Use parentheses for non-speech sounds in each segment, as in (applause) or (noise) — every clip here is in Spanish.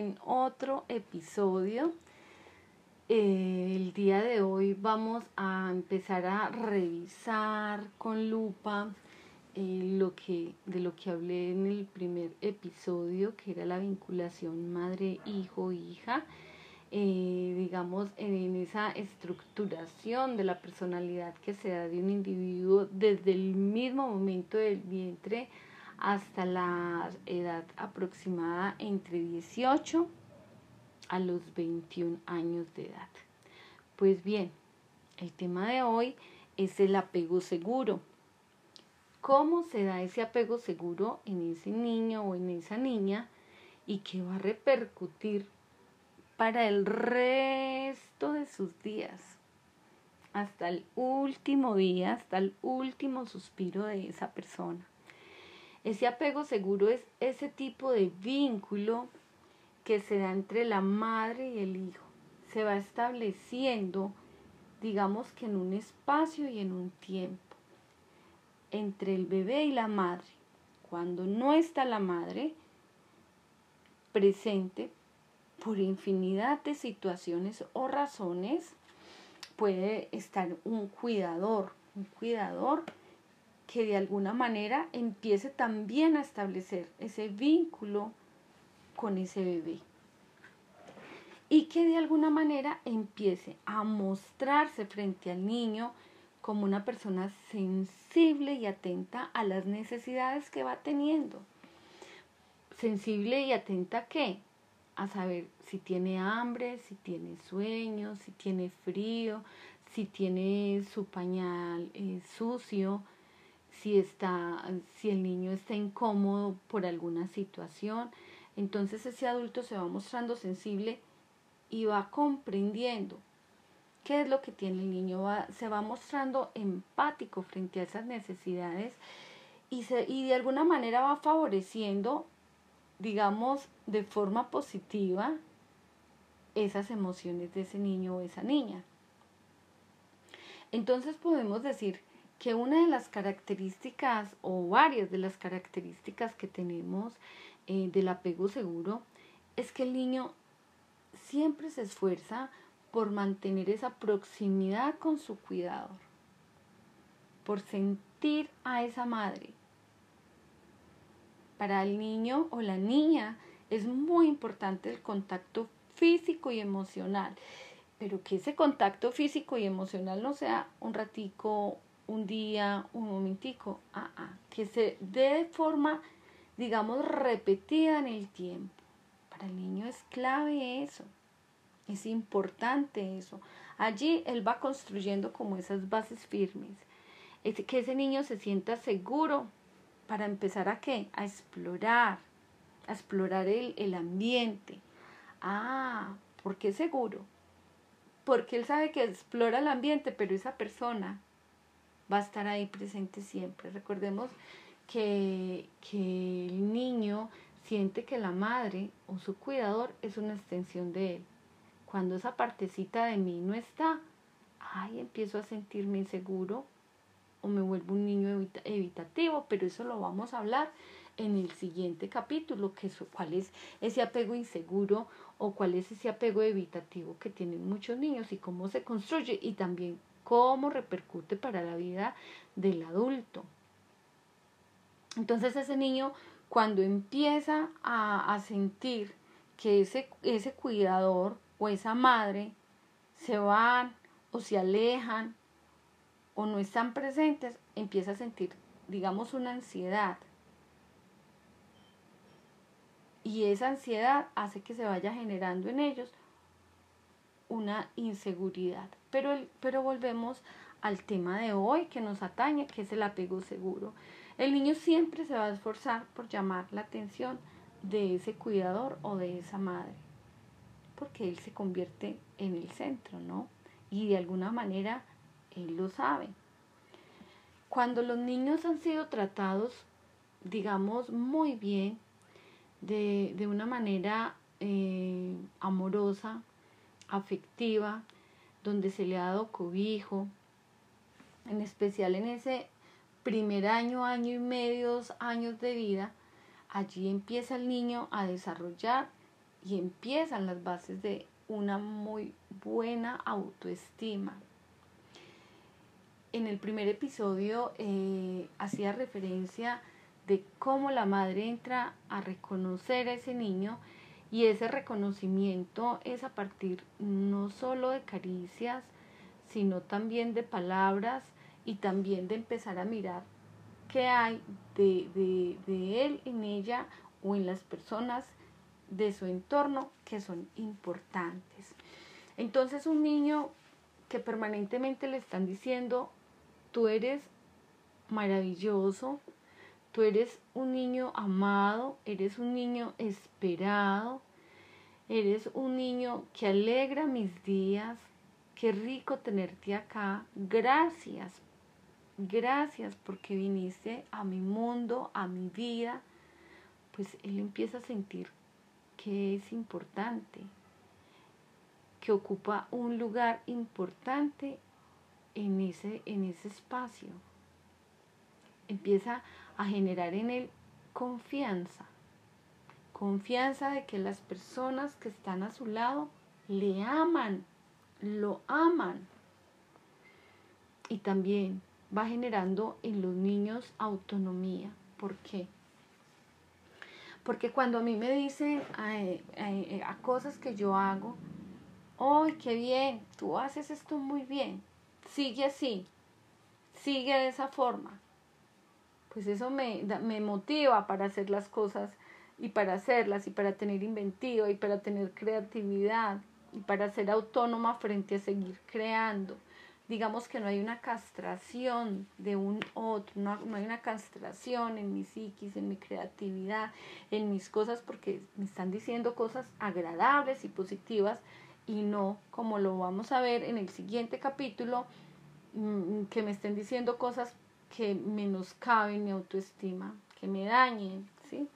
en otro episodio. Eh, el día de hoy vamos a empezar a revisar con lupa eh, lo que, de lo que hablé en el primer episodio, que era la vinculación madre-hijo-hija. Eh, digamos, en esa estructuración de la personalidad que se da de un individuo desde el mismo momento del vientre hasta la edad aproximada entre 18 a los 21 años de edad. Pues bien, el tema de hoy es el apego seguro. ¿Cómo se da ese apego seguro en ese niño o en esa niña y qué va a repercutir para el resto de sus días? Hasta el último día, hasta el último suspiro de esa persona. Ese apego seguro es ese tipo de vínculo que se da entre la madre y el hijo. Se va estableciendo, digamos que en un espacio y en un tiempo, entre el bebé y la madre. Cuando no está la madre presente, por infinidad de situaciones o razones, puede estar un cuidador, un cuidador que de alguna manera empiece también a establecer ese vínculo con ese bebé. Y que de alguna manera empiece a mostrarse frente al niño como una persona sensible y atenta a las necesidades que va teniendo. Sensible y atenta a qué? A saber si tiene hambre, si tiene sueño, si tiene frío, si tiene su pañal eh, sucio, si, está, si el niño está incómodo por alguna situación. Entonces ese adulto se va mostrando sensible y va comprendiendo qué es lo que tiene el niño, va, se va mostrando empático frente a esas necesidades y, se, y de alguna manera va favoreciendo, digamos, de forma positiva esas emociones de ese niño o esa niña. Entonces podemos decir que una de las características o varias de las características que tenemos eh, del apego seguro es que el niño siempre se esfuerza por mantener esa proximidad con su cuidador, por sentir a esa madre. Para el niño o la niña es muy importante el contacto físico y emocional, pero que ese contacto físico y emocional no sea un ratico un día, un momentico, ah, ah, que se dé de forma, digamos, repetida en el tiempo. Para el niño es clave eso, es importante eso. Allí él va construyendo como esas bases firmes, es que ese niño se sienta seguro para empezar a qué? A explorar, a explorar el, el ambiente. Ah, ¿por qué seguro? Porque él sabe que explora el ambiente, pero esa persona va a estar ahí presente siempre. Recordemos que, que el niño siente que la madre o su cuidador es una extensión de él. Cuando esa partecita de mí no está, ay, empiezo a sentirme inseguro o me vuelvo un niño evitativo, pero eso lo vamos a hablar en el siguiente capítulo, que es, cuál es ese apego inseguro o cuál es ese apego evitativo que tienen muchos niños y cómo se construye y también cómo repercute para la vida del adulto. Entonces ese niño cuando empieza a, sentir que ese, ese cuidador o esa madre se van o se alejan o no están presentes, empieza a sentir, digamos, una ansiedad. Y esa ansiedad hace que se vaya generando en ellos una inseguridad. Pero, pero volvemos al tema de hoy que nos atañe, que es el apego seguro. El niño siempre se va a esforzar por llamar la atención de ese cuidador o de esa madre, porque él se convierte en el centro, ¿no? Y de alguna manera él lo sabe. Cuando los niños han sido tratados, digamos, muy bien, de, de una manera eh, amorosa, afectiva, donde se le ha dado cobijo, en especial en ese primer año, año y medio, dos años de vida, allí empieza el niño a desarrollar y empiezan las bases de una muy buena autoestima. En el primer episodio eh, hacía referencia de cómo la madre entra a reconocer a ese niño y ese reconocimiento es a partir no solo de caricias, sino también de palabras y también de empezar a mirar qué hay de, de, de él en ella o en las personas de su entorno que son importantes. Entonces un niño que permanentemente le están diciendo, tú eres maravilloso, Tú eres un niño amado, eres un niño esperado, eres un niño que alegra mis días. Qué rico tenerte acá. Gracias, gracias porque viniste a mi mundo, a mi vida. Pues él empieza a sentir que es importante, que ocupa un lugar importante en ese, en ese espacio. Empieza a generar en él confianza. Confianza de que las personas que están a su lado le aman, lo aman. Y también va generando en los niños autonomía. ¿Por qué? Porque cuando a mí me dicen a, cosas que yo hago, ¡ay, qué bien! Tú haces esto muy bien. Sigue así. Sigue de esa forma pues eso me, me motiva para hacer las cosas y para hacerlas y para tener inventiva y para tener creatividad y para ser autónoma frente a seguir creando. Digamos que no hay una castración de un otro, no, no hay una castración en mi psiquis, en mi creatividad, en mis cosas, porque me están diciendo cosas agradables y positivas y no, como lo vamos a ver en el siguiente capítulo, mm, que me estén diciendo cosas que menoscaben mi autoestima, que me dañen, ¿sí?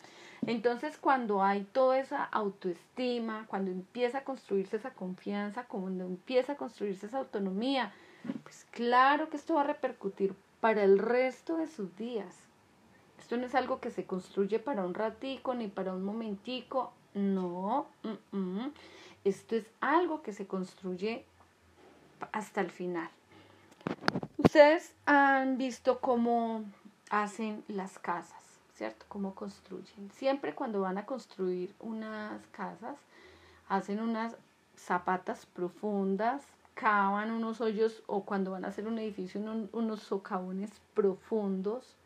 Entonces, cuando hay toda esa autoestima, cuando empieza a construirse esa confianza, cuando empieza a construirse esa autonomía, pues claro que esto va a repercutir para el resto de sus días. Esto no es algo que se construye para un ratico ni para un momentico, no. Esto es algo que se construye hasta el final. Ustedes han visto cómo hacen las casas, ¿cierto? Cómo construyen. Siempre cuando van a construir unas casas, hacen unas zapatas profundas, cavan unos hoyos o cuando van a hacer un edificio unos socavones profundos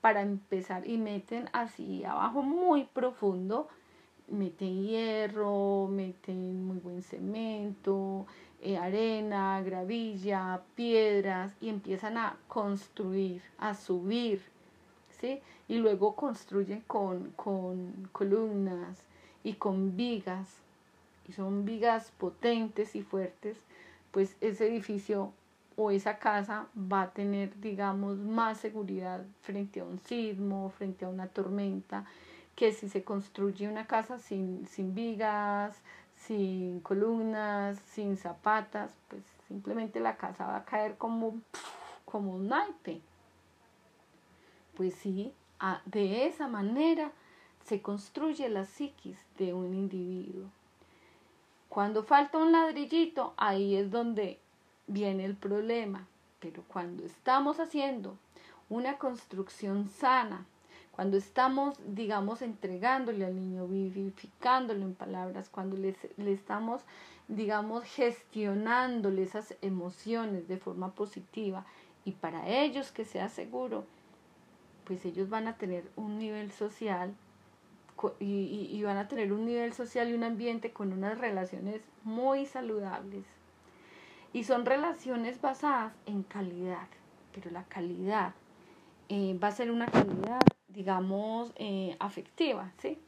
para empezar y meten así abajo muy profundo, meten hierro, meten muy buen cemento, eh, arena, gravilla, piedras y empiezan a construir, a subir, ¿sí? Y luego construyen con, con columnas y con vigas, y son vigas potentes y fuertes, pues ese edificio o esa casa va a tener, digamos, más seguridad frente a un sismo, frente a una tormenta, que si se construye una casa sin, sin vigas, sin columnas, sin zapatas, pues simplemente la casa va a caer como, como un naipe. Pues sí, de esa manera se construye la psiquis de un individuo. Cuando falta un ladrillito, ahí es donde viene el problema. Pero cuando estamos haciendo una construcción sana, cuando estamos, digamos, entregándole al niño, vivificándolo en palabras, cuando le estamos, digamos, gestionándole esas emociones de forma positiva y para ellos que sea seguro, pues ellos van a tener un nivel social y, y van a tener un nivel social y un ambiente con unas relaciones muy saludables. Y son relaciones basadas en calidad, pero la calidad eh, va a ser una calidad digamos, eh, afectiva, ¿sí?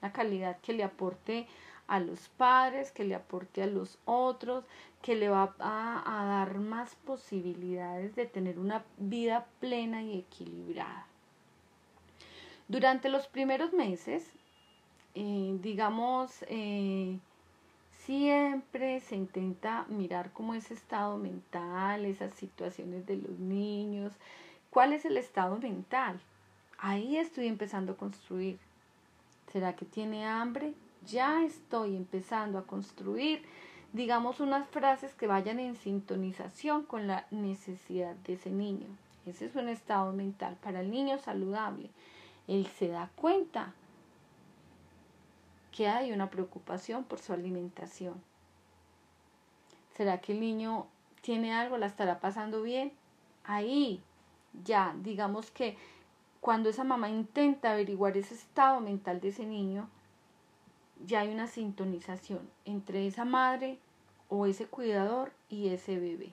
La calidad que le aporte a los padres, que le aporte a los otros, que le va a, dar más posibilidades de tener una vida plena y equilibrada. Durante los primeros meses, eh, digamos, eh, siempre se intenta mirar cómo es estado mental, esas situaciones de los niños, ¿Cuál es el estado mental? Ahí estoy empezando a construir. ¿Será que tiene hambre? Ya estoy empezando a construir, digamos, unas frases que vayan en sintonización con la necesidad de ese niño. Ese es un estado mental para el niño saludable. Él se da cuenta que hay una preocupación por su alimentación. ¿Será que el niño tiene algo? ¿La estará pasando bien? Ahí ya, digamos que cuando esa mamá intenta averiguar ese estado mental de ese niño, ya hay una sintonización entre esa madre o ese cuidador y ese bebé.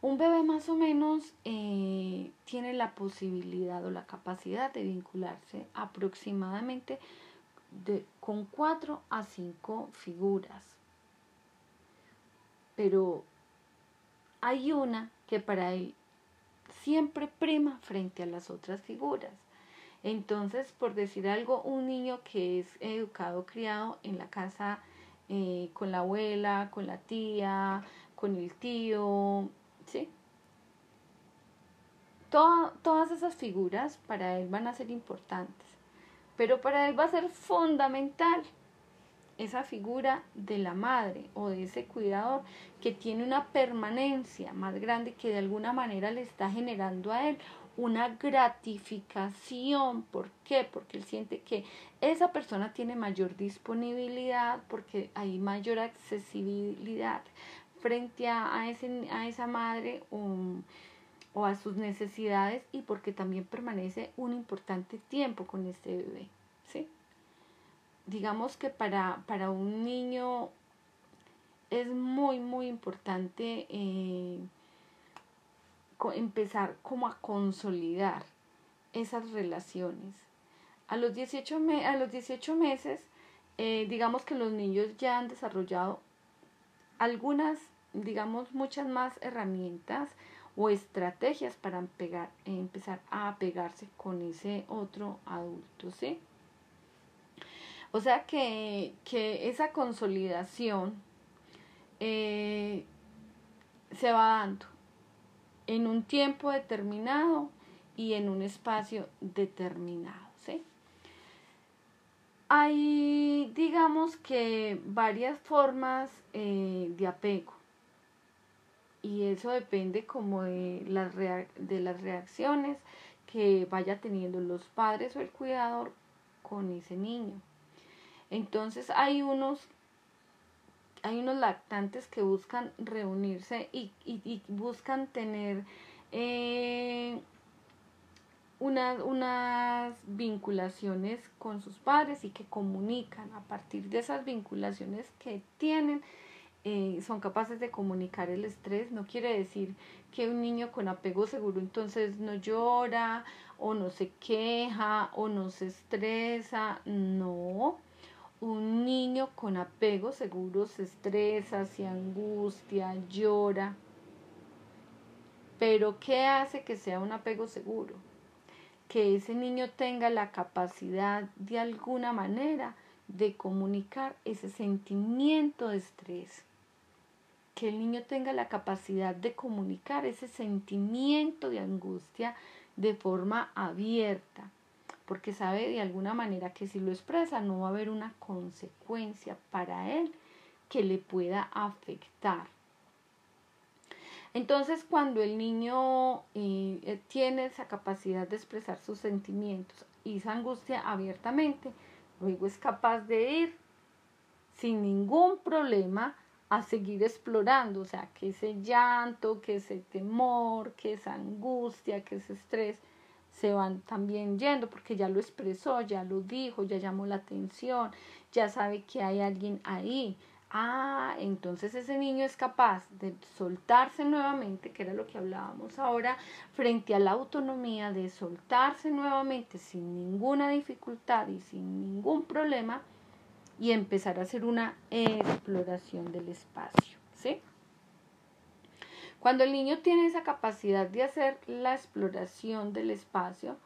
Un bebé más o menos eh, tiene la posibilidad o la capacidad de vincularse aproximadamente de, con cuatro a cinco figuras. Pero hay una que para él siempre prima frente a las otras figuras. Entonces, por decir algo, un niño que es educado, criado en la casa eh, con la abuela, con la tía, con el tío, ¿sí? todas esas figuras para él van a ser importantes, pero para él va a ser fundamental esa figura de la madre o de ese cuidador que tiene una permanencia más grande que de alguna manera le está generando a él una gratificación. ¿Por qué? Porque él siente que esa persona tiene mayor disponibilidad, porque hay mayor accesibilidad frente a, ese, a esa madre o a sus necesidades y porque también permanece un importante tiempo con este bebé. Digamos que para, para un niño es muy, muy importante eh, empezar como a consolidar esas relaciones. A los 18, a los 18 meses, eh, digamos que los niños ya han desarrollado algunas, digamos, muchas más herramientas o estrategias para empezar a pegarse con ese otro adulto, ¿sí? O sea que, esa consolidación eh, se va dando en un tiempo determinado y en un espacio determinado. ¿sí? Hay, digamos que, varias formas eh, de apego y eso depende como de las, de las reacciones que vaya teniendo los padres o el cuidador con ese niño. Entonces hay unos, hay unos lactantes que buscan reunirse y, buscan tener eh, unas, unas vinculaciones con sus padres y que comunican a partir de esas vinculaciones que tienen. Eh, son capaces de comunicar el estrés. No quiere decir que un niño con apego seguro entonces no llora o no se queja o no se estresa. No, un niño con apego seguro se estresa, se angustia, llora. Pero ¿qué hace que sea un apego seguro? Que ese niño tenga la capacidad de alguna manera de comunicar ese sentimiento de estrés. Que el niño tenga la capacidad de comunicar ese sentimiento de angustia de forma abierta porque sabe de alguna manera que si lo expresa no va a haber una consecuencia para él que le pueda afectar. Entonces, cuando el niño eh, eh, tiene esa capacidad de expresar sus sentimientos y esa angustia abiertamente, luego es capaz de ir sin ningún problema a seguir explorando, o sea, que ese llanto, que ese temor, que esa angustia, que ese estrés, se van también yendo porque ya lo expresó, ya lo dijo, ya llamó la atención, ya sabe que hay alguien ahí. Ah, entonces ese niño es capaz de soltarse nuevamente, que era lo que hablábamos ahora, frente a la autonomía, de soltarse nuevamente sin ninguna dificultad y sin ningún problema y empezar a hacer una exploración del espacio, ¿sí? Cuando el niño tiene esa capacidad de hacer la exploración del espacio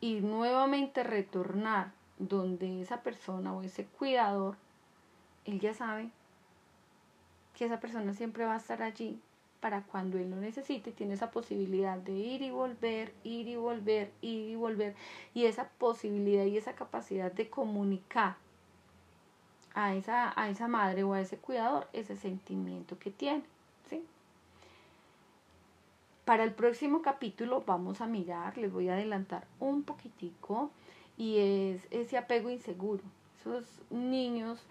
y nuevamente retornar donde esa persona o ese cuidador, él ya sabe que esa persona siempre va a estar allí para cuando él lo necesite, tiene esa posibilidad de ir y volver, ir y volver, ir y volver, y esa posibilidad y esa capacidad de comunicar a esa, a esa madre o a ese cuidador ese sentimiento que tiene. Para el próximo capítulo vamos a mirar, les voy a adelantar un poquitico, y es ese apego inseguro. Esos niños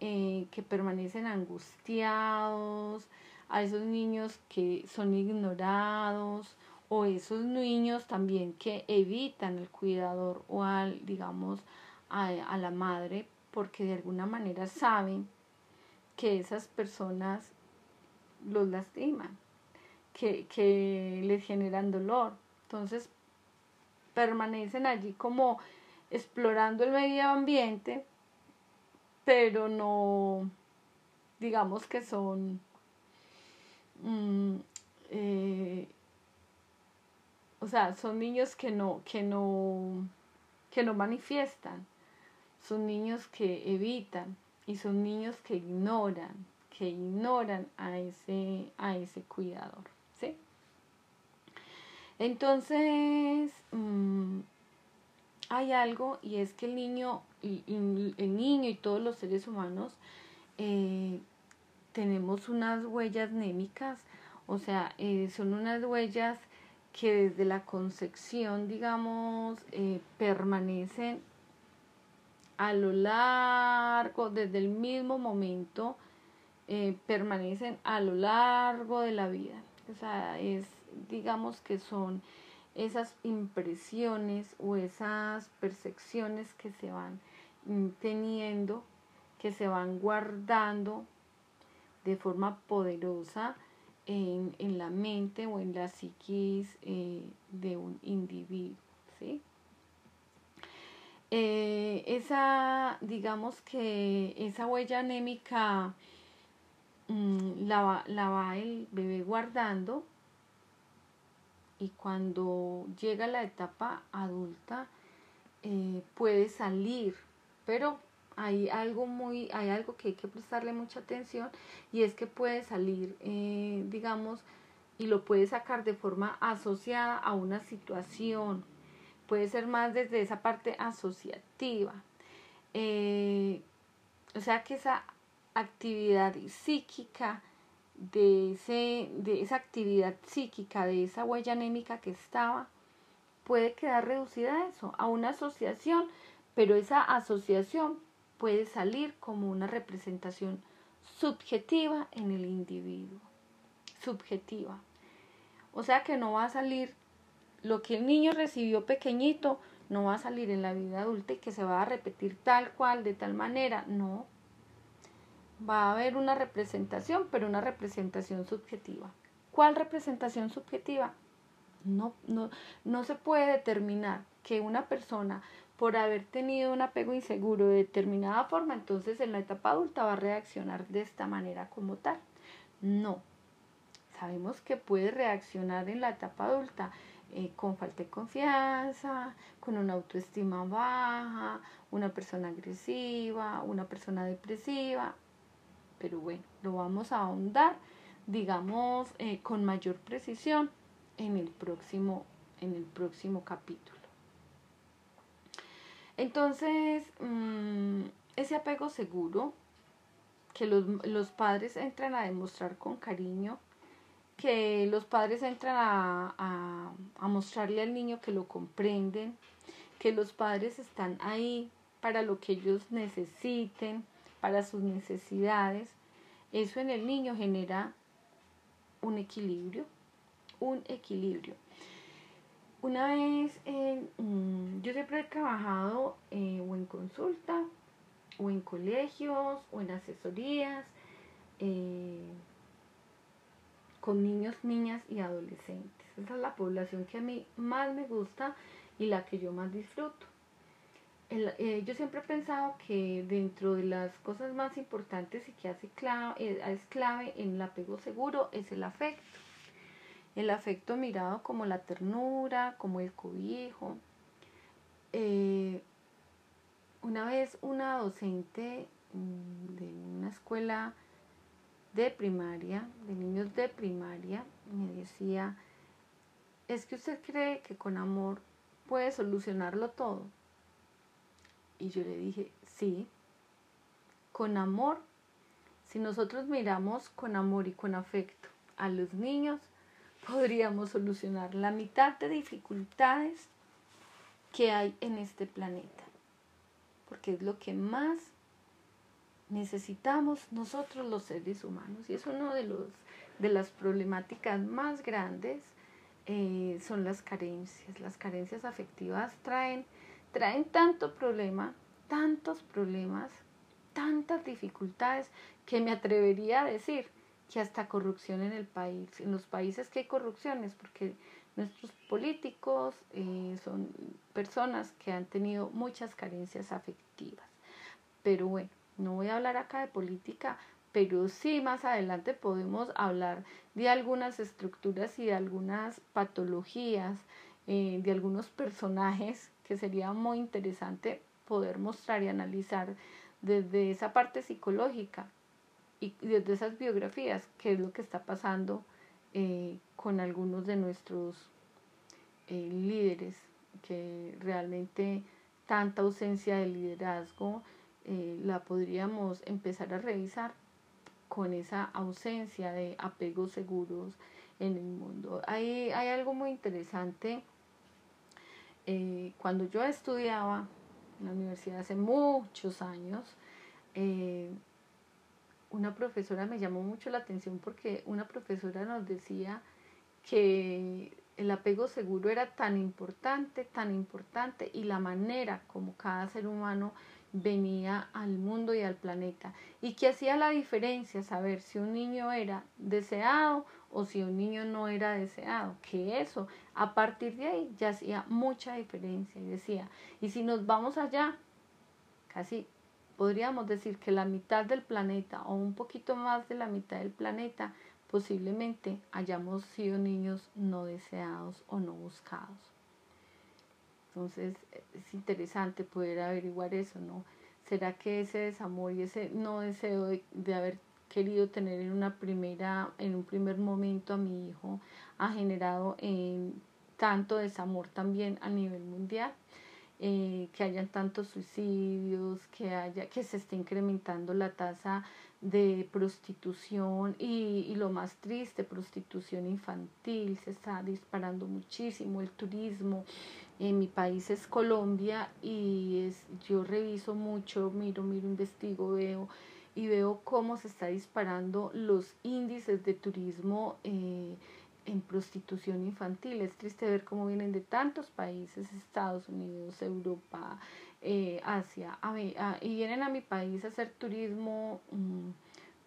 eh, que permanecen angustiados, a esos niños que son ignorados, o esos niños también que evitan el cuidador o al, digamos, a, a la madre porque de alguna manera saben que esas personas los lastiman, que, que les generan dolor. Entonces permanecen allí como explorando el medio ambiente, pero no, digamos que son, mm, eh, o sea, son niños que no, que no, que no manifiestan, son niños que evitan y son niños que ignoran, que ignoran a ese, a ese cuidador. Entonces, mm, hay algo y es que el niño, y, el niño y todos los seres humanos eh, tenemos unas huellas némicas, o sea, eh, son unas huellas que desde la concepción, digamos, eh, permanecen a lo largo, desde el mismo momento, permanecen a lo largo de la vida. O sea, es, digamos que son esas impresiones o esas percepciones que se van teniendo, que se van guardando de forma poderosa en, la mente o en la psiquis eh, de un individuo. ¿sí? Eh, esa, digamos que esa huella anémica mm, la, la va el bebé guardando y cuando llega la etapa adulta eh, puede salir, pero hay algo muy, hay algo que hay que prestarle mucha atención y es que puede salir, eh, digamos, y lo puede sacar de forma asociada a una situación, puede ser más desde esa parte asociativa. Eh, o sea que esa actividad psíquica de, ese, de esa actividad psíquica, de esa huella anémica que estaba, puede quedar reducida a eso, a una asociación, pero esa asociación puede salir como una representación subjetiva en el individuo, subjetiva. O sea que no va a salir lo que el niño recibió pequeñito, no va a salir en la vida adulta y que se va a repetir tal cual, de tal manera, no, va a haber una representación, pero una representación subjetiva. ¿Cuál representación subjetiva? No, no, no se puede determinar que una persona, por haber tenido un apego inseguro de determinada forma, entonces en la etapa adulta va a reaccionar de esta manera como tal. No. Sabemos que puede reaccionar en la etapa adulta eh, con falta de confianza, con una autoestima baja, una persona agresiva, una persona depresiva, pero bueno, lo vamos a ahondar, digamos, eh, con mayor precisión en el próximo, en el próximo capítulo. Entonces, mm, ese apego seguro que los, los, padres entran a demostrar con cariño, que los padres entran a, a, a mostrarle al niño que lo comprenden, que los padres están ahí para lo que ellos necesiten, para sus necesidades, eso en el niño genera un equilibrio, un equilibrio. Una vez, mm, yo siempre he trabajado eh, o en consulta, o en colegios, o en asesorías, eh, con niños, niñas y adolescentes. Esa es la población que a mí más me gusta y la que yo más disfruto. Eh, yo siempre he pensado que dentro de las cosas más importantes y que hace clave, eh, es clave en el apego seguro es el afecto. El afecto mirado como la ternura, como el cobijo. Eh, una vez una docente mm, de una escuela de primaria, de niños de primaria, me decía, es que usted cree que con amor puede solucionarlo todo. Y yo le dije, sí, con amor, si nosotros miramos con amor y con afecto a los niños, podríamos solucionar la mitad de dificultades que hay en este planeta. Porque es lo que más necesitamos nosotros los seres humanos. Y es uno de, de las problemáticas más grandes, eh, son las carencias. Las carencias afectivas traen, traen tanto problema, tantos problemas, tantas dificultades, que me atrevería a decir que hasta corrupción en el país, en los países que hay corrupciones, porque nuestros políticos eh, son personas que han tenido muchas carencias afectivas. Pero bueno, no voy a hablar acá de política, pero sí más adelante podemos hablar de algunas estructuras y de algunas patologías, eh, de algunos personajes que sería muy interesante poder mostrar y analizar desde esa parte psicológica y desde esas biografías qué es lo que está pasando eh, con algunos de nuestros eh, líderes que realmente tanta ausencia de liderazgo la podríamos empezar a revisar con esa ausencia de apegos seguros en el mundo. Hay, hay algo muy interesante. Eh, cuando yo estudiaba en la universidad hace muchos años, eh, una profesora me llamó mucho la atención porque una profesora nos decía que el apego seguro era tan importante, tan importante y la manera como cada ser humano venía al mundo y al planeta. Y que hacía la diferencia saber si un niño era deseado o si un niño no era deseado, que eso a partir de ahí ya hacía mucha diferencia y decía, y si nos vamos allá, casi podríamos decir que la mitad del planeta o un poquito más de la mitad del planeta posiblemente hayamos sido niños no deseados o no buscados. Entonces es interesante poder averiguar eso, ¿no? ¿Será que ese desamor y ese no deseo de, haber querido tener en una primera, en un primer momento a mi hijo ha generado en tanto desamor también a nivel mundial? Eh, que hayan tantos suicidios, que haya, que se esté incrementando la tasa de prostitución y, y, lo más triste, prostitución infantil, se está disparando muchísimo, el turismo. En mi país es Colombia y es, yo reviso mucho, miro, miro, investigo, veo y veo cómo se está disparando los índices de turismo eh, en prostitución infantil. Es triste ver cómo vienen de tantos países, Estados Unidos, Europa, eh, Asia, y vienen a mi país a hacer turismo mm,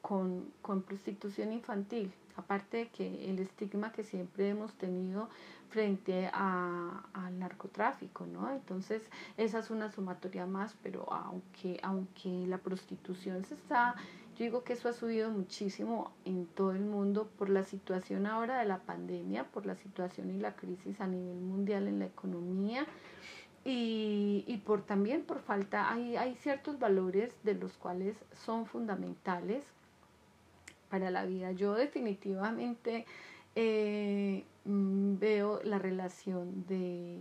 con, con prostitución infantil. Aparte de que el estigma que siempre hemos tenido frente a, al narcotráfico, ¿no? Entonces, esa es una sumatoria más, pero aunque, aunque la prostitución se está yo digo que eso ha subido muchísimo en todo el mundo por la situación ahora de la pandemia, por la situación y la crisis a nivel mundial en la economía y, y por también por falta, hay, hay ciertos valores de los cuales son fundamentales para la vida. Yo definitivamente eh, mm, veo la relación de,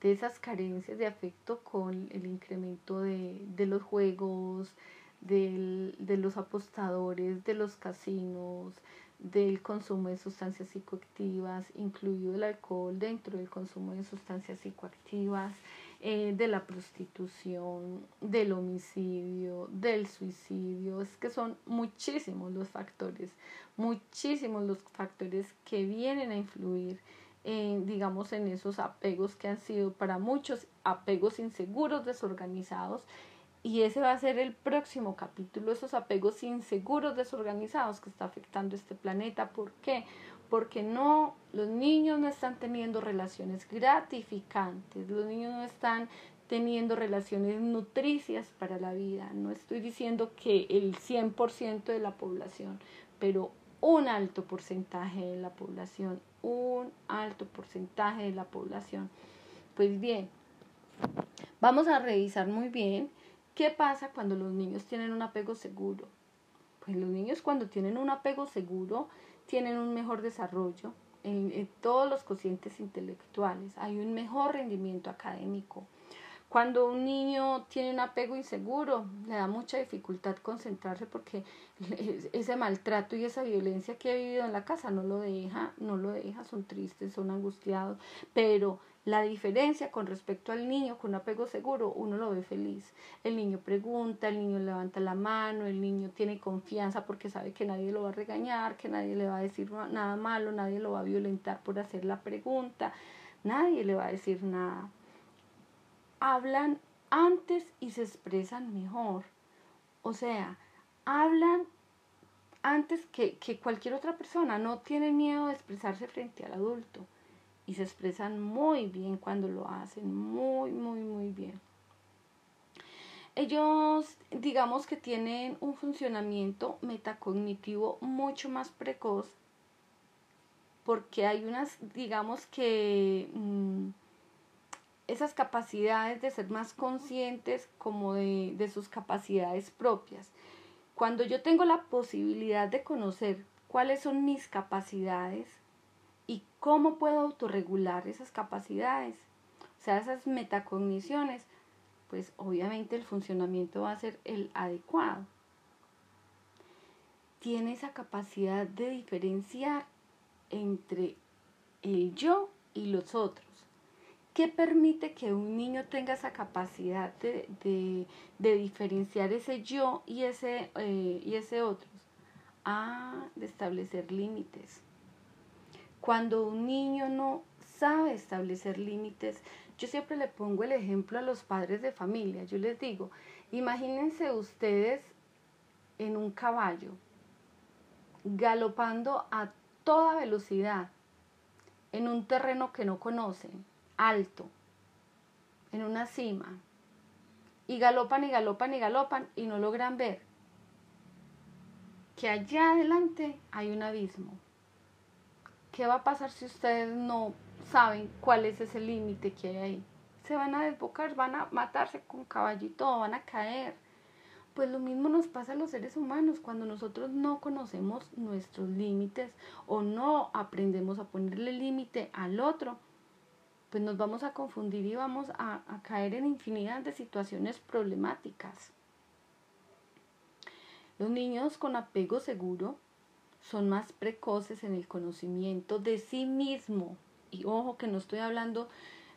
de, esas carencias de afecto con el incremento de, de los juegos, del, de los apostadores, de los casinos, del consumo de sustancias psicoactivas, incluido el alcohol dentro del consumo de sustancias psicoactivas, eh, de la prostitución, del homicidio, del suicidio. Es que son muchísimos los factores, muchísimos los factores que vienen a influir en, digamos, en esos apegos que han sido para muchos apegos inseguros, desorganizados y ese va a ser el próximo capítulo, esos apegos inseguros, desorganizados que está afectando este planeta. ¿Por qué? Porque no, los niños no están teniendo relaciones gratificantes, los niños no están teniendo relaciones nutricias para la vida. No estoy diciendo que el 100% de la población, pero un alto porcentaje de la población, un alto porcentaje de la población. Pues bien, vamos a revisar muy bien ¿Qué pasa cuando los niños tienen un apego seguro? Pues los niños cuando tienen un apego seguro tienen un mejor desarrollo en, todos los cocientes intelectuales, hay un mejor rendimiento académico. Cuando un niño tiene un apego inseguro, le da mucha dificultad concentrarse porque (laughs) ese maltrato y esa violencia que ha vivido en la casa no lo deja, no lo deja, son tristes, son angustiados, pero la diferencia con respecto al niño con apego seguro, uno lo ve feliz. El niño pregunta, el niño levanta la mano, el niño tiene confianza porque sabe que nadie lo va a regañar, que nadie le va a decir nada malo, nadie lo va a violentar por hacer la pregunta, nadie le va a decir nada. Hablan antes y se expresan mejor. O sea, hablan antes que, que cualquier otra persona, no tienen miedo de expresarse frente al adulto y se expresan muy bien cuando lo hacen, muy, muy, muy bien. Ellos, digamos que tienen un funcionamiento metacognitivo mucho más precoz porque hay unas, digamos que mm, esas capacidades de ser más conscientes como de, de sus capacidades propias. Cuando yo tengo la posibilidad de conocer cuáles son mis capacidades, ¿Y cómo puedo autorregular esas capacidades? O sea, esas metacogniciones, pues obviamente el funcionamiento va a ser el adecuado. Tiene esa capacidad de diferenciar entre el yo y los otros. ¿Qué permite que un niño tenga esa capacidad de, diferenciar ese yo y ese, eh, y ese otro? Ah, de establecer límites. Cuando un niño no sabe establecer límites, yo siempre le pongo el ejemplo a los padres de familia. Yo les digo, imagínense ustedes en un caballo, galopando a toda velocidad, en un terreno que no conocen, alto, en una cima, y galopan y galopan y galopan y no logran ver que allá adelante hay un abismo. ¿Qué va a pasar si ustedes no saben cuál es ese límite que hay ahí? Se van a desbocar, van a matarse con caballito, van a caer. Pues lo mismo nos pasa a los seres humanos cuando nosotros no conocemos nuestros límites o no aprendemos a ponerle límite al otro, pues nos vamos a confundir y vamos a, a caer en infinidad de situaciones problemáticas. Los niños con apego seguro son más precoces en el conocimiento de sí mismo. Y ojo que no estoy hablando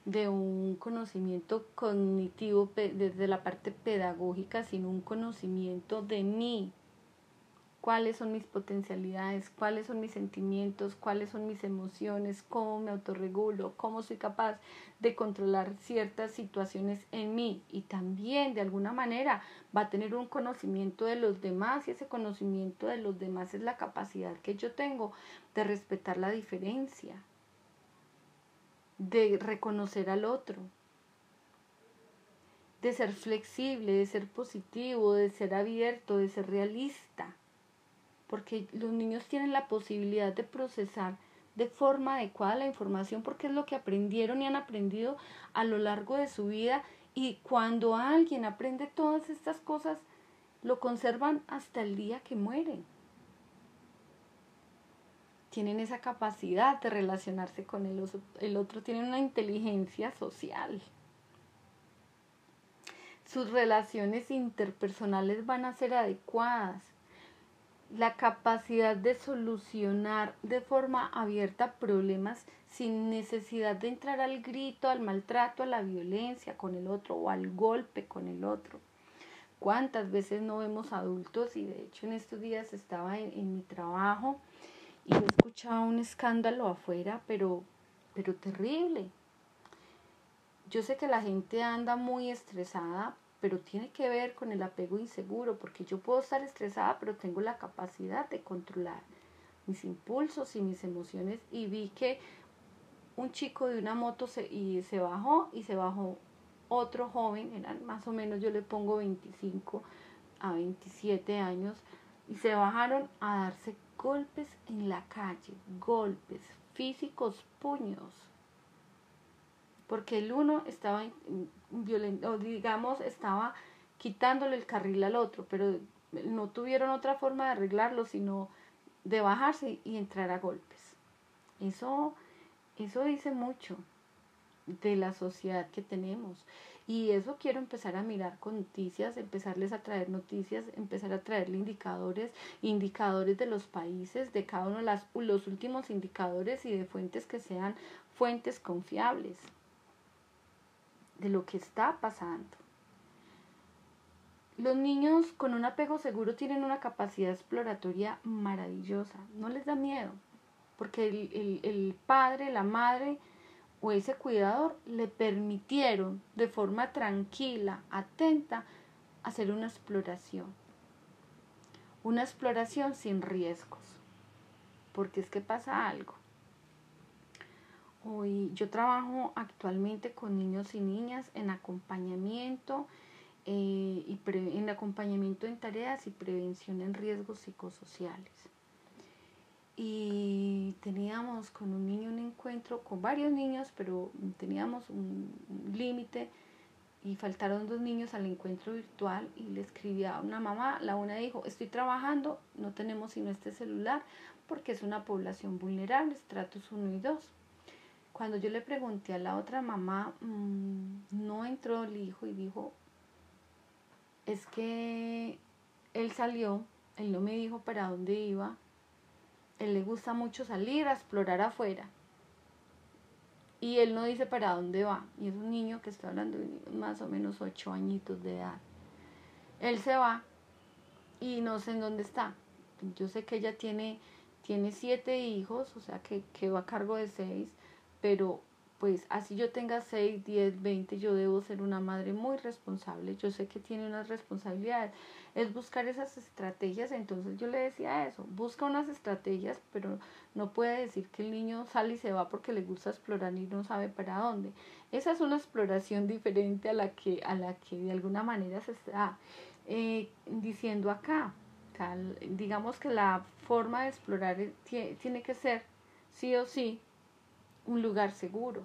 de un conocimiento cognitivo desde la parte pedagógica, sino un conocimiento de mí, cuáles son mis potencialidades, cuáles son mis sentimientos, cuáles son mis emociones, cómo me autorregulo, cómo soy capaz de controlar ciertas situaciones en mí. Y también de alguna manera va a tener un conocimiento de los demás y ese conocimiento de los demás es la capacidad que yo tengo de respetar la diferencia, de reconocer al otro, de ser flexible, de ser positivo, de ser abierto, de ser realista porque los niños tienen la posibilidad de procesar de forma adecuada la información porque es lo que aprendieron y han aprendido a lo largo de su vida y cuando alguien aprende todas estas cosas lo conservan hasta el día que mueren. Tienen esa capacidad de relacionarse con el, otro, el otro, tienen una inteligencia social. Sus relaciones interpersonales van a ser adecuadas la capacidad de solucionar de forma abierta problemas sin necesidad de entrar al grito, al maltrato, a la violencia con el otro o al golpe con el otro. ¿Cuántas veces no vemos adultos? Y de hecho en estos días estaba en, mi trabajo y escuchaba un escándalo afuera, pero, pero terrible. Yo sé que la gente anda muy estresada pero tiene que ver con el apego inseguro, porque yo puedo estar estresada, pero tengo la capacidad de controlar mis impulsos y mis emociones. Y vi que un chico de una moto se, y se bajó y se bajó otro joven, eran más o menos yo le pongo 25 a 27 años, y se bajaron a darse golpes en la calle, golpes físicos, puños porque el uno estaba violento, digamos, estaba quitándole el carril al otro, pero no tuvieron otra forma de arreglarlo sino de bajarse y entrar a golpes. Eso, eso dice mucho de la sociedad que tenemos. Y eso quiero empezar a mirar con noticias, empezarles a traer noticias, empezar a traerle indicadores, indicadores de los países, de cada uno de los últimos indicadores y de fuentes que sean fuentes confiables de lo que está pasando. Los niños con un apego seguro tienen una capacidad exploratoria maravillosa, no les da miedo, porque el, el, padre, la madre o ese cuidador le permitieron de forma tranquila, atenta, hacer una exploración. Una exploración sin riesgos, porque es que pasa algo. Hoy yo trabajo actualmente con niños y niñas en acompañamiento, eh, y en acompañamiento en tareas y prevención en riesgos psicosociales. Y teníamos con un niño un encuentro, con varios niños, pero teníamos un, límite y faltaron dos niños al encuentro virtual y le escribí a una mamá, la una dijo, estoy trabajando, no tenemos sino este celular porque es una población vulnerable, estratos 1 y 2. Cuando yo le pregunté a la otra mamá, mm, no entró el hijo y dijo, es que él salió, él no me dijo para dónde iba, él le gusta mucho salir a explorar afuera. Y él no dice para dónde va. Y es un niño que está hablando de más o menos ocho añitos de edad. Él se va y no sé en dónde está. Yo sé que ella tiene, tiene siete hijos, o sea que, que va a cargo de seis, pero pues así yo tenga 6, 10, 20, yo debo ser una madre muy responsable. Yo sé que tiene unas responsabilidades. Es buscar esas estrategias. Entonces yo le decía eso, busca unas estrategias, pero no puede decir que el niño sale y se va porque le gusta explorar y no sabe para dónde. Esa es una exploración diferente a la que, a la que de alguna manera se está eh, diciendo acá. digamos que la forma de explorar tiene que ser sí o sí un lugar seguro.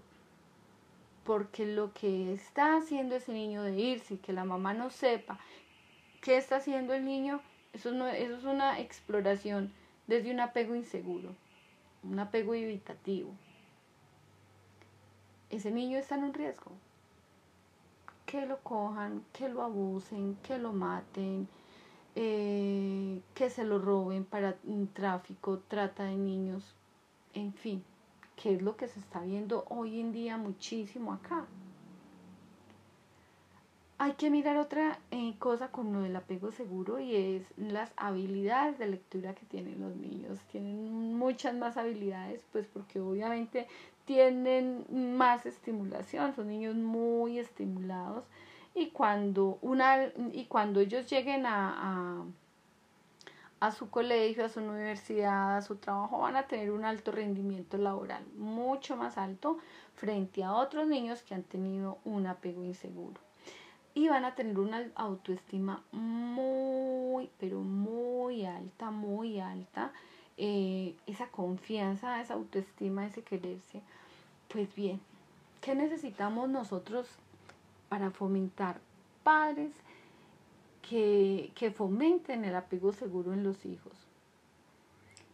Porque lo que está haciendo ese niño de irse y que la mamá no sepa qué está haciendo el niño, eso, no, eso es una exploración desde un apego inseguro, un apego evitativo. Ese niño está en un riesgo. Que lo cojan, que lo abusen, que lo maten, eh, que se lo roben para un tráfico, trata de niños, en fin que es lo que se está viendo hoy en día muchísimo acá. Hay que mirar otra eh, cosa con lo del apego seguro y es las habilidades de lectura que tienen los niños. Tienen muchas más habilidades, pues porque obviamente tienen más estimulación, son niños muy estimulados y cuando, una, y cuando ellos lleguen a a su colegio, a su universidad, a su trabajo, van a tener un alto rendimiento laboral, mucho más alto frente a otros niños que han tenido un apego inseguro. Y van a tener una autoestima muy, pero muy alta, muy alta. Eh, esa confianza, esa autoestima, ese quererse. Pues bien, ¿qué necesitamos nosotros para fomentar padres que, fomenten el apego seguro en los hijos.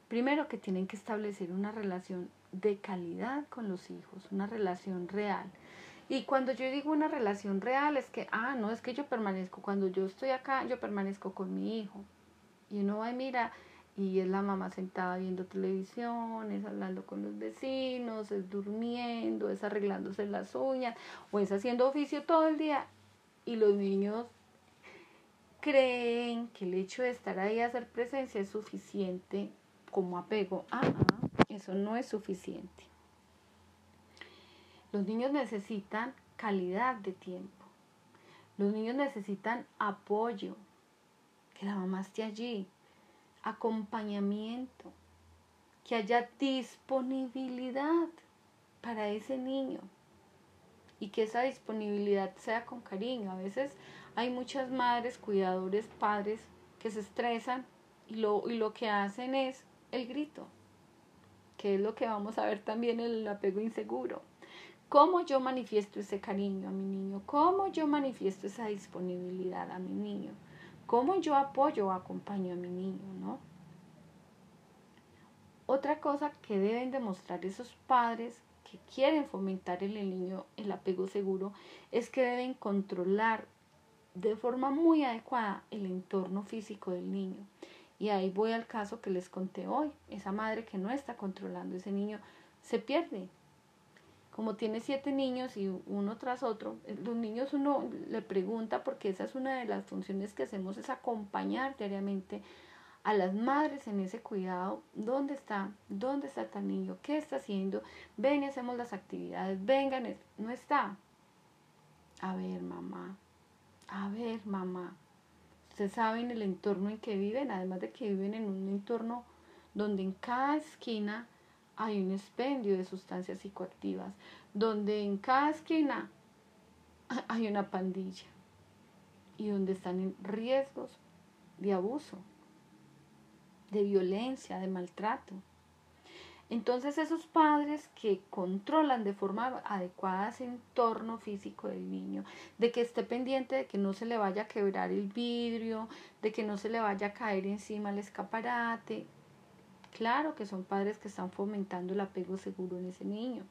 Primero que tienen que establecer una relación de calidad con los hijos, una relación real. Y cuando yo digo una relación real es que, ah, no, es que yo permanezco, cuando yo estoy acá, yo permanezco con mi hijo. Y uno va y mira, y es la mamá sentada viendo televisión, es hablando con los vecinos, es durmiendo, es arreglándose las uñas, o es haciendo oficio todo el día. Y los niños creen que el hecho de estar ahí hacer presencia es suficiente como apego. Ah, eso no es suficiente. Los niños necesitan calidad de tiempo. Los niños necesitan apoyo, que la mamá esté allí, acompañamiento, que haya disponibilidad para ese niño y que esa disponibilidad sea con cariño. A veces hay muchas madres, cuidadores, padres que se estresan y lo, y lo que hacen es el grito, que es lo que vamos a ver también en el apego inseguro. ¿Cómo yo manifiesto ese cariño a mi niño? ¿Cómo yo manifiesto esa disponibilidad a mi niño? ¿Cómo yo apoyo o acompaño a mi niño, no? Otra cosa que deben demostrar esos padres que quieren fomentar en el niño el apego seguro es que deben controlar de forma muy adecuada el entorno físico del niño. Y ahí voy al caso que les conté hoy. Esa madre que no está controlando ese niño se pierde. Como tiene siete niños y uno tras otro, los niños uno le pregunta porque esa es una de las funciones que hacemos es acompañar diariamente a las madres en ese cuidado, ¿dónde está? ¿Dónde está tal niño? ¿Qué está haciendo? Ven y hacemos las actividades, vengan, no está. A ver, mamá, a ver, mamá, ustedes saben el entorno en que viven, además de que viven en un entorno donde en cada esquina hay un expendio de sustancias psicoactivas, donde en cada esquina (laughs) hay una pandilla y donde están en riesgos de abuso de violencia, de maltrato. Entonces esos padres que controlan de forma adecuada ese entorno físico del niño, de que esté pendiente de que no se le vaya a quebrar el vidrio, de que no se le vaya a caer encima el escaparate, claro que son padres que están fomentando el apego seguro en ese niño.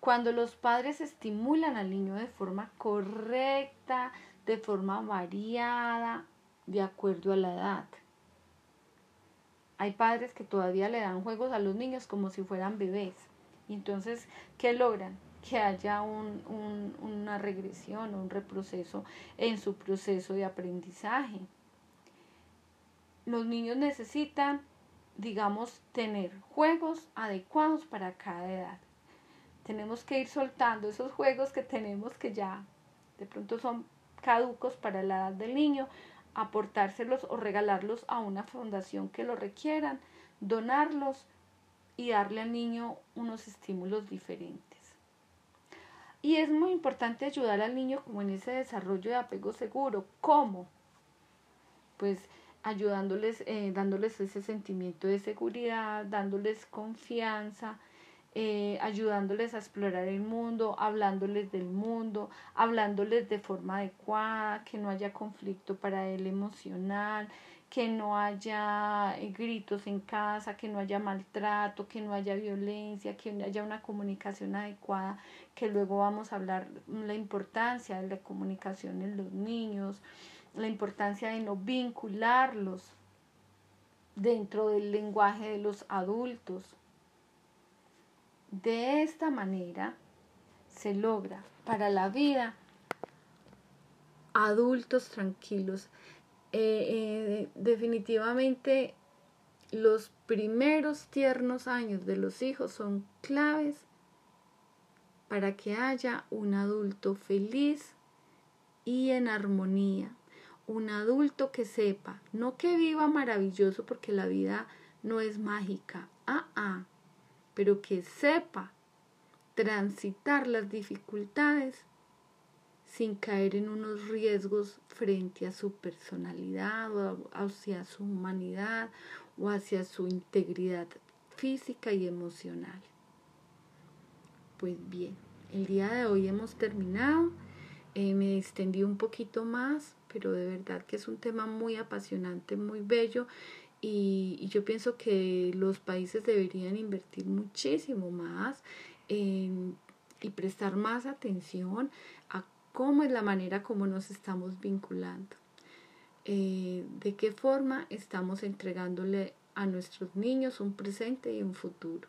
Cuando los padres estimulan al niño de forma correcta, de forma variada, de acuerdo a la edad. Hay padres que todavía le dan juegos a los niños como si fueran bebés. Entonces, ¿qué logran? Que haya una regresión o un reproceso en su proceso de aprendizaje. Los niños necesitan, digamos, tener juegos adecuados para cada edad. Tenemos que ir soltando esos juegos que tenemos que ya de pronto son caducos para la edad del niño aportárselos o regalarlos a una fundación que lo requieran, donarlos y darle al niño unos estímulos diferentes. Y es muy importante ayudar al niño como en ese desarrollo de apego seguro. ¿Cómo? Pues ayudándoles, eh, dándoles ese sentimiento de seguridad, dándoles confianza, eh, ayudándoles a explorar el mundo, hablándoles del mundo, hablándoles de forma adecuada, que no haya conflicto para él emocional, que no haya eh, gritos en casa, que no haya maltrato, que no haya violencia, que no haya una comunicación adecuada, que luego vamos a hablar la importancia de la comunicación en los niños, la importancia de no vincularlos dentro del lenguaje de los adultos de esta manera se logra para la vida adultos tranquilos. Eh, eh, definitivamente los primeros tiernos años de los hijos son claves para que haya un adulto feliz y en armonía. Un adulto que sepa, no que viva maravilloso porque la vida no es mágica. Ah, ah pero que sepa transitar las dificultades sin caer en unos riesgos frente a su personalidad o hacia su humanidad o hacia su integridad física y emocional. Pues bien, el día de hoy hemos terminado. Eh, me extendí un poquito más, pero de verdad que es un tema muy apasionante, muy bello y, yo pienso que los países deberían invertir muchísimo más y prestar más atención a cómo es la manera como nos estamos vinculando. Eh, de qué forma estamos entregándole a nuestros niños un presente y un futuro.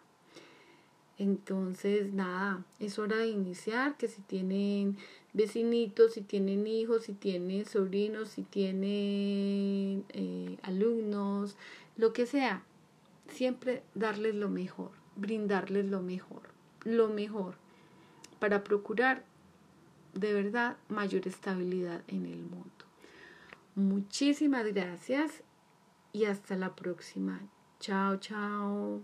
Entonces, nada, es hora de iniciar, que si tienen vecinitos, si tienen hijos, si tienen sobrinos, si tienen eh, alumnos, lo que sea, siempre darles lo mejor, brindarles lo mejor, lo mejor, para procurar de verdad mayor estabilidad en el mundo. Muchísimas gracias y hasta la próxima. Chao, chao.